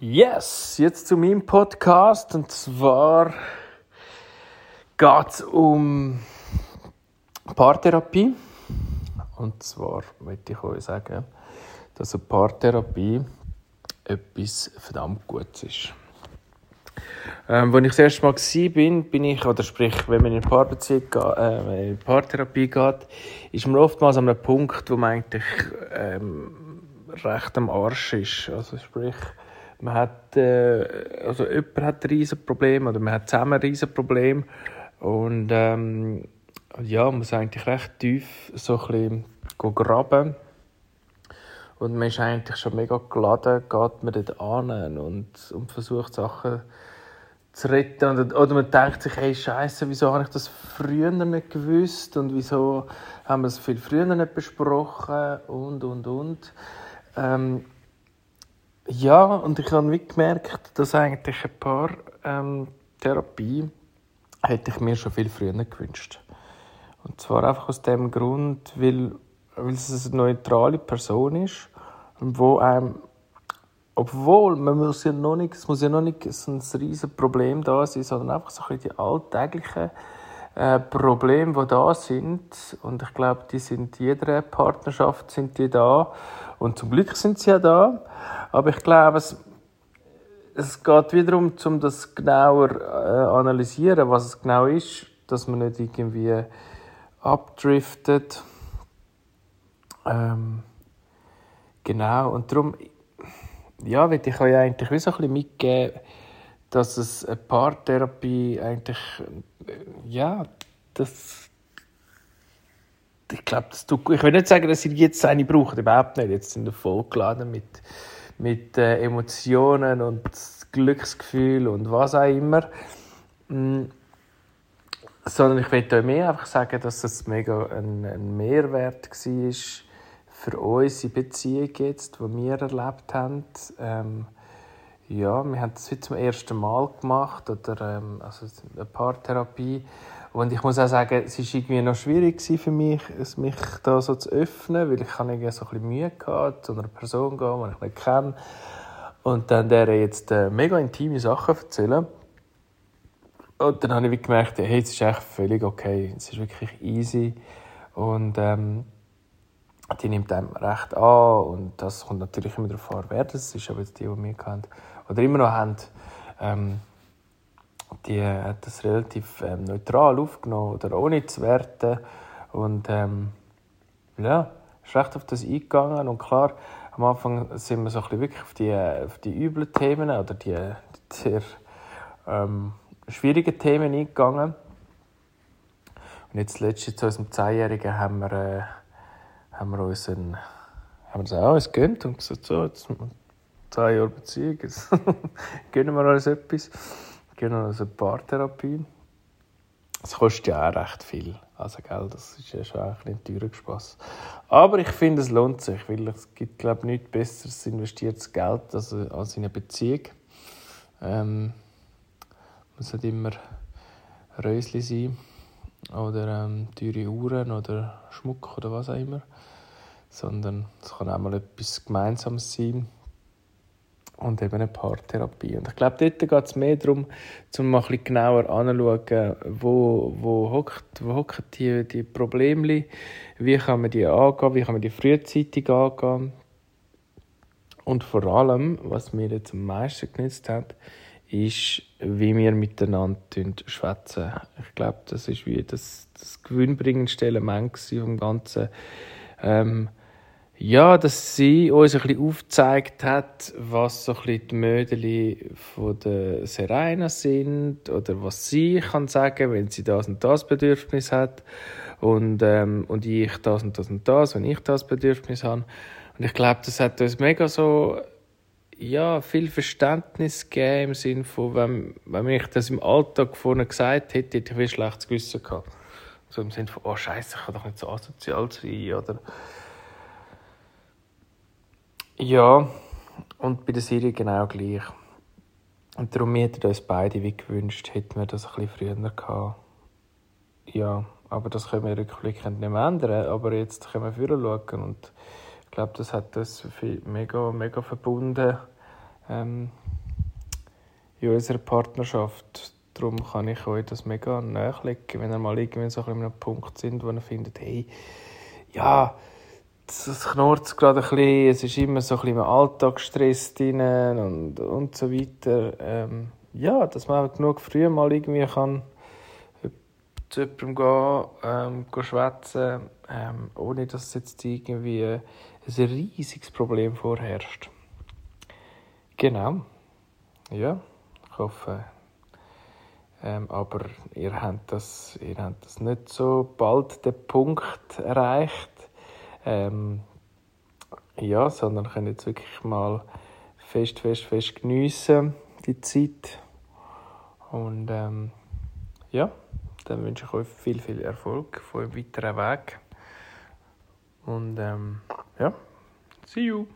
Yes, jetzt zu meinem Podcast und zwar geht es um Paartherapie. Und zwar möchte ich euch sagen, dass eine Paartherapie etwas verdammt Gutes ist. Ähm, als ich das erste Mal war, bin, ich, oder sprich, wenn man in Paarbeziehung äh, in Paartherapie geht, ist man oftmals an einem Punkt, wo man eigentlich ähm, recht am Arsch ist. Also sprich, man hat, äh, also jemand hat riesen Problem oder man hat zusammen riesen Problem und ähm, ja, man muss eigentlich recht tief so ein graben. Und man ist eigentlich schon mega geladen, geht man dort an und, und versucht Sachen zu retten. Und, oder man denkt sich, hey Scheiße, wieso habe ich das früher nicht gewusst? Und wieso haben wir es viel früher nicht besprochen? Und und und. Ähm, ja, und ich habe gemerkt, dass eigentlich ein paar ähm, Therapie hätte ich mir schon viel früher gewünscht. Und zwar einfach aus dem Grund, weil, weil es eine neutrale Person ist, wo einem, obwohl man muss ja noch nicht, es muss ja noch nicht ein riesiges Problem da sein, sondern einfach so ein die alltäglichen äh, Probleme, die da sind. Und ich glaube, die sind in jeder Partnerschaft sind die da. Und zum Glück sind sie ja da. Aber ich glaube, es, es geht wiederum, um das genauer äh, analysieren, was es genau ist, dass man nicht irgendwie abdriftet. Ähm, genau, und darum, ja, will ich euch eigentlich wie so ein bisschen mitgeben, dass es eine Paartherapie eigentlich, äh, ja, das ich glaube, ich will nicht sagen, dass ihr jetzt eine braucht, überhaupt nicht. Jetzt sind wir vollgeladen mit mit äh, Emotionen und Glücksgefühl und was auch immer. Mm. Sondern ich möchte euch mehr einfach sagen, dass es mega ein, ein Mehrwert war für unsere Beziehung jetzt, die wir erlebt haben. Ähm, ja, wir haben das zum ersten Mal gemacht, oder ähm, also eine Paartherapie. Und ich muss auch sagen, es war irgendwie noch schwierig für mich, mich da so zu öffnen, weil ich so ein bisschen Mühe hatte, zu einer Person gehen, die ich nicht kenne. Und dann der jetzt äh, mega intime Sachen erzählen. Und dann habe ich gemerkt, hey, es ist echt völlig okay, es ist wirklich easy. Und ähm, die nimmt einem recht an. Und das kommt natürlich immer darauf an, wer das ist, aber jetzt die, die wir kennen oder immer noch haben. Ähm, die hat das relativ ähm, neutral aufgenommen oder ohne zu werten. Und ähm, ja, ist recht auf das eingegangen. Und klar, am Anfang sind wir so ein bisschen wirklich auf die, auf die üblen Themen oder die, die sehr ähm, schwierigen Themen eingegangen. Und jetzt letztens zu unserem Zehnjährigen haben wir, äh, haben wir uns ein, haben wir auch gegönnt und gesagt, so, jetzt zehn Jahre Beziehung, jetzt gönnen wir uns etwas. Genau, also Paartherapie. Das kostet ja auch recht viel. Also, gell, das ist ja schon ein teurer Spass. Aber ich finde, es lohnt sich, weil es gibt, glaube ich, nichts besseres investiertes Geld als, als in eine Beziehung. Ähm, muss nicht immer Rösli sein oder ähm, teure Uhren oder Schmuck oder was auch immer, sondern es kann auch mal etwas Gemeinsames sein und eben eine Paartherapie. Und ich glaube, dort geht es mehr darum, um ein bisschen genauer anzuschauen, wo, wo hockt, wo hocken die, die Probleme, wie kann man die angehen, wie kann man die frühzeitig angehen. Und vor allem, was mir jetzt am meisten genützt hat, ist, wie wir miteinander schwätzen. Ich glaube, das ist wie das, das gewinnbringendste Element vom Ganzen. Ähm, ja, dass sie uns ein bisschen aufgezeigt hat, was so ein bisschen die Mödeli von der Serena sind oder was sie kann sagen, wenn sie das und das Bedürfnis hat und, ähm, und ich das und das und das, wenn ich das Bedürfnis habe. Und ich glaube, das hat uns mega so ja, viel Verständnis gegeben im Sinne von, wenn, wenn ich das im Alltag vorne gesagt hätte, hätte ich ein schlechtes Gewissen gehabt. So im Sinne von, oh Scheiße, ich kann doch nicht so asozial sein, oder ja, und bei der Serie genau gleich. Und darum hätten wir uns beide wie gewünscht, hätten wir das ein bisschen früher gehabt. Ja, aber das können wir rückblickend nicht mehr ändern. Aber jetzt können wir früher schauen und ich glaube, das hat uns mega, mega verbunden. Ähm, in unserer Partnerschaft. Darum kann ich euch das mega nachlegen, wenn ihr mal irgendwie so ein einem Punkt sind, wo ihr findet, hey, ja, es knurrt gerade ein bisschen, es ist immer so ein bisschen Alltagsstress drin und, und so weiter. Ähm, ja, dass man genug früh mal irgendwie kann zu jemandem gehen, ähm, gehen schwätzen, ähm, ohne dass jetzt irgendwie ein riesiges Problem vorherrscht. Genau. Ja, ich hoffe, ähm, aber ihr habt, das, ihr habt das nicht so bald den Punkt erreicht. Ähm, ja, sondern könnt jetzt wirklich mal fest, fest, fest geniessen die Zeit. Und ähm, ja, dann wünsche ich euch viel, viel Erfolg für eurem weiteren Weg. Und ähm, ja, see you!